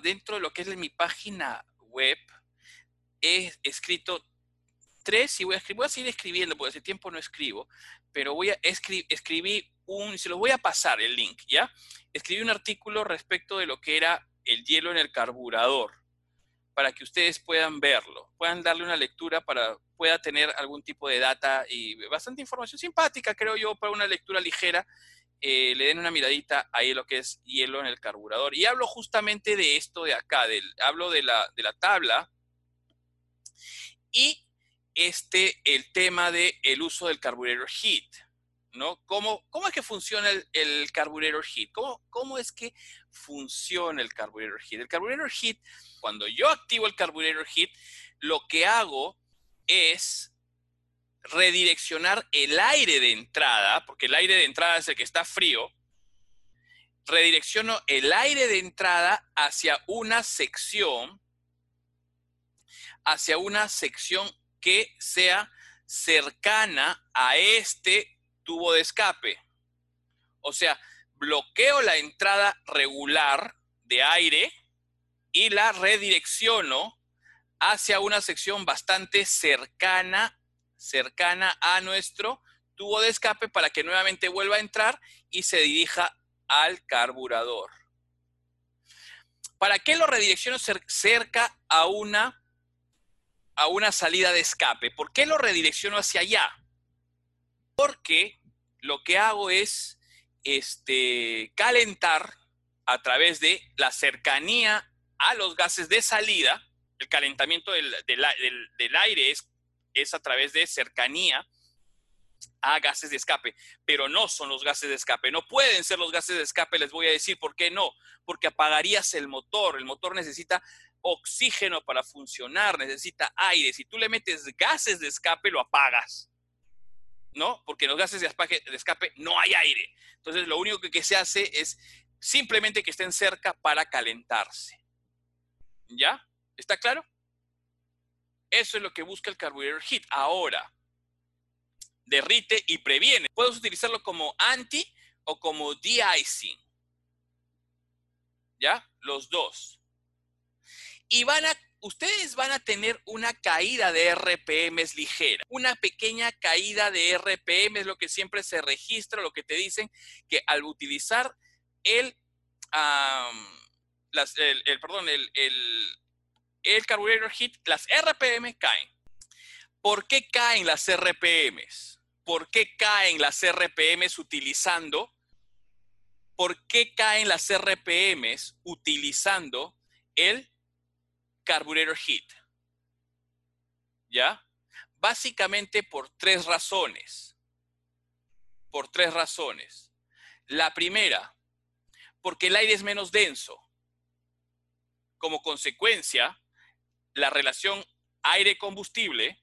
dentro de lo que es mi página web, he escrito tres y voy a, voy a seguir escribiendo porque hace tiempo no escribo, pero voy a escribir, un, se los voy a pasar el link, ¿ya? Escribí un artículo respecto de lo que era el hielo en el carburador, para que ustedes puedan verlo, puedan darle una lectura para pueda tener algún tipo de data y bastante información simpática, creo yo, para una lectura ligera. Eh, le den una miradita ahí lo que es hielo en el carburador. Y hablo justamente de esto de acá, del, hablo de la, de la tabla y este, el tema del el uso del carburetor heat. ¿no? ¿Cómo, ¿Cómo, es que funciona el, el carburetor heat? ¿Cómo, ¿Cómo, es que funciona el carburetor heat? El carburetor heat, cuando yo activo el carburetor heat, lo que hago es redireccionar el aire de entrada, porque el aire de entrada es el que está frío, redirecciono el aire de entrada hacia una sección, hacia una sección que sea cercana a este tubo de escape. O sea, bloqueo la entrada regular de aire y la redirecciono hacia una sección bastante cercana, cercana a nuestro tubo de escape para que nuevamente vuelva a entrar y se dirija al carburador. ¿Para qué lo redirecciono cerca a una, a una salida de escape? ¿Por qué lo redirecciono hacia allá? Porque lo que hago es este, calentar a través de la cercanía a los gases de salida. El calentamiento del, aire es, es a través de cercanía a gases de escape, pero no son los gases de escape, no pueden ser los gases de escape, les voy a decir por qué no, porque apagarías el motor, el motor necesita oxígeno para funcionar, necesita aire, si tú le metes gases de escape lo apagas. ¿no? Porque los gases de escape no hay aire. Entonces, lo único que, se hace es simplemente que estén cerca para calentarse. ¿Ya? ¿Está claro? Eso es lo que busca el carburetor heat. Ahora, derrite y previene. Puedes utilizarlo como anti o como de-icing. ¿Ya? Los dos. Y van a ustedes van a tener una caída de RPMs ligera. Una pequeña caída de RPM es lo que siempre se registra, lo que te dicen que al utilizar el, el, perdón, el, el, el carburetor heat, las RPM caen. ¿Por qué caen las RPMs? ¿Por qué caen las RPMs utilizando? ¿Por qué caen las RPMs utilizando el carburetor heat. ¿Ya? Básicamente por tres razones. Por tres razones. La primera, porque el aire es menos denso. Como consecuencia, la relación aire-combustible,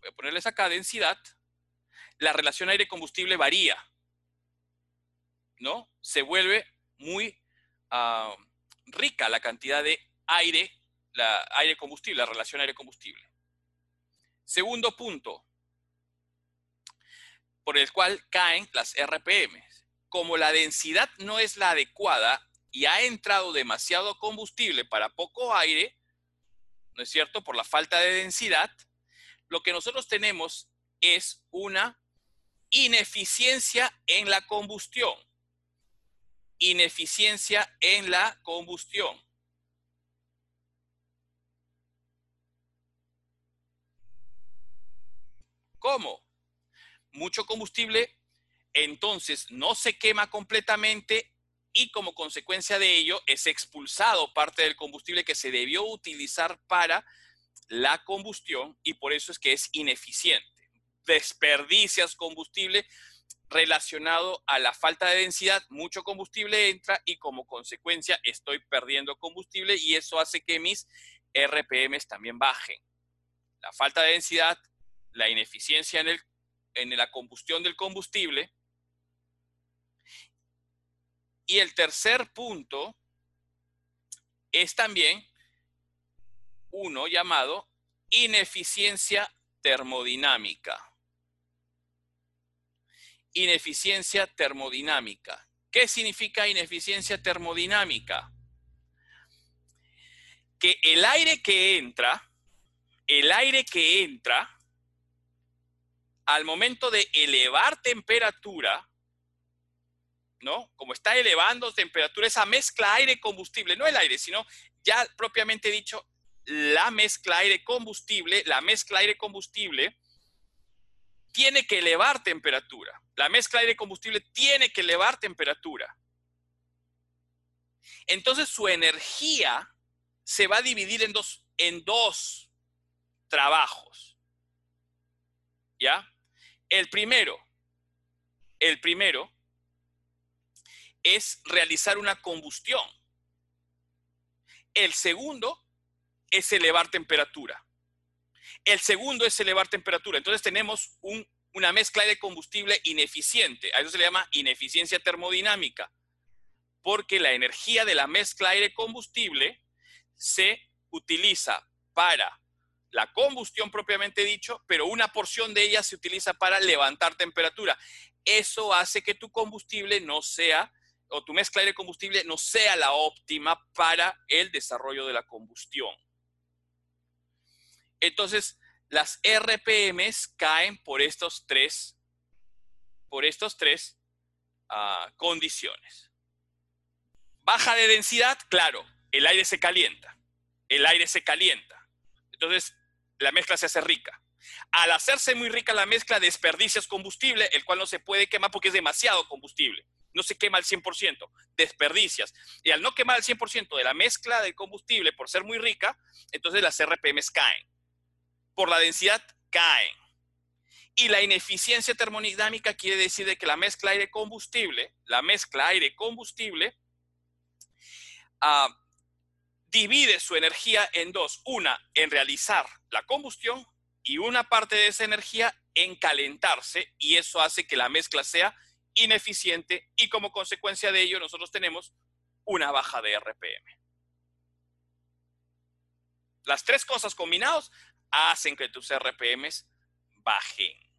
voy a ponerles acá densidad, la relación aire-combustible varía. ¿No? Se vuelve muy ah, rica la cantidad de aire, la aire combustible, la relación aire-combustible. Segundo punto, por el cual caen las RPM. Como la densidad no es la adecuada y ha entrado demasiado combustible para poco aire, ¿no es cierto? Por la falta de densidad, lo que nosotros tenemos es una ineficiencia en la combustión. Ineficiencia en la combustión. ¿Cómo? Mucho combustible, entonces no se quema completamente y como consecuencia de ello es expulsado parte del combustible que se debió utilizar para la combustión y por eso es que es ineficiente. Desperdicias combustible relacionado a la falta de densidad, mucho combustible entra y como consecuencia estoy perdiendo combustible y eso hace que mis RPMs también bajen. La falta de densidad la ineficiencia en, el, en la combustión del combustible. Y el tercer punto es también uno llamado ineficiencia termodinámica. Ineficiencia termodinámica. ¿Qué significa ineficiencia termodinámica? que el aire que entra, el aire que entra, al momento de elevar temperatura, ¿no? Como está elevando temperatura, esa mezcla aire-combustible, no el aire, sino ya propiamente dicho, la mezcla aire-combustible, la mezcla aire-combustible tiene que elevar temperatura. La mezcla aire-combustible tiene que elevar temperatura. Entonces su energía se va a dividir en dos, en dos trabajos. ¿Ya? El primero, el primero es realizar una combustión. El segundo es elevar temperatura. El segundo es elevar temperatura. Entonces tenemos una mezcla de combustible ineficiente. A eso se le llama ineficiencia termodinámica. Porque la energía de la mezcla aire-combustible se utiliza para la combustión propiamente dicho, pero una porción de ella se utiliza para levantar temperatura. Eso hace que tu combustible no sea, o tu mezcla de combustible no sea la óptima para el desarrollo de la combustión. Entonces, las RPMs caen por estos tres, por estos tres ah, condiciones. Baja de densidad, claro, el aire se calienta. El aire se calienta. Entonces, la mezcla se hace rica. Al hacerse muy rica la mezcla, desperdicias combustible, el cual no se puede quemar porque es demasiado combustible. No se quema al 100%, desperdicias. Y al no quemar al 100% de la mezcla de combustible por ser muy rica, entonces las RPMs caen. Por la densidad, caen. Y la ineficiencia termodinámica quiere decir que la mezcla aire-combustible, la mezcla aire-combustible, ah, divide su energía en dos. Una, en realizar la combustión y una parte de esa energía en calentarse y eso hace que la mezcla sea ineficiente y como consecuencia de ello nosotros tenemos una baja de RPM. Las tres cosas combinadas hacen que tus RPMs bajen.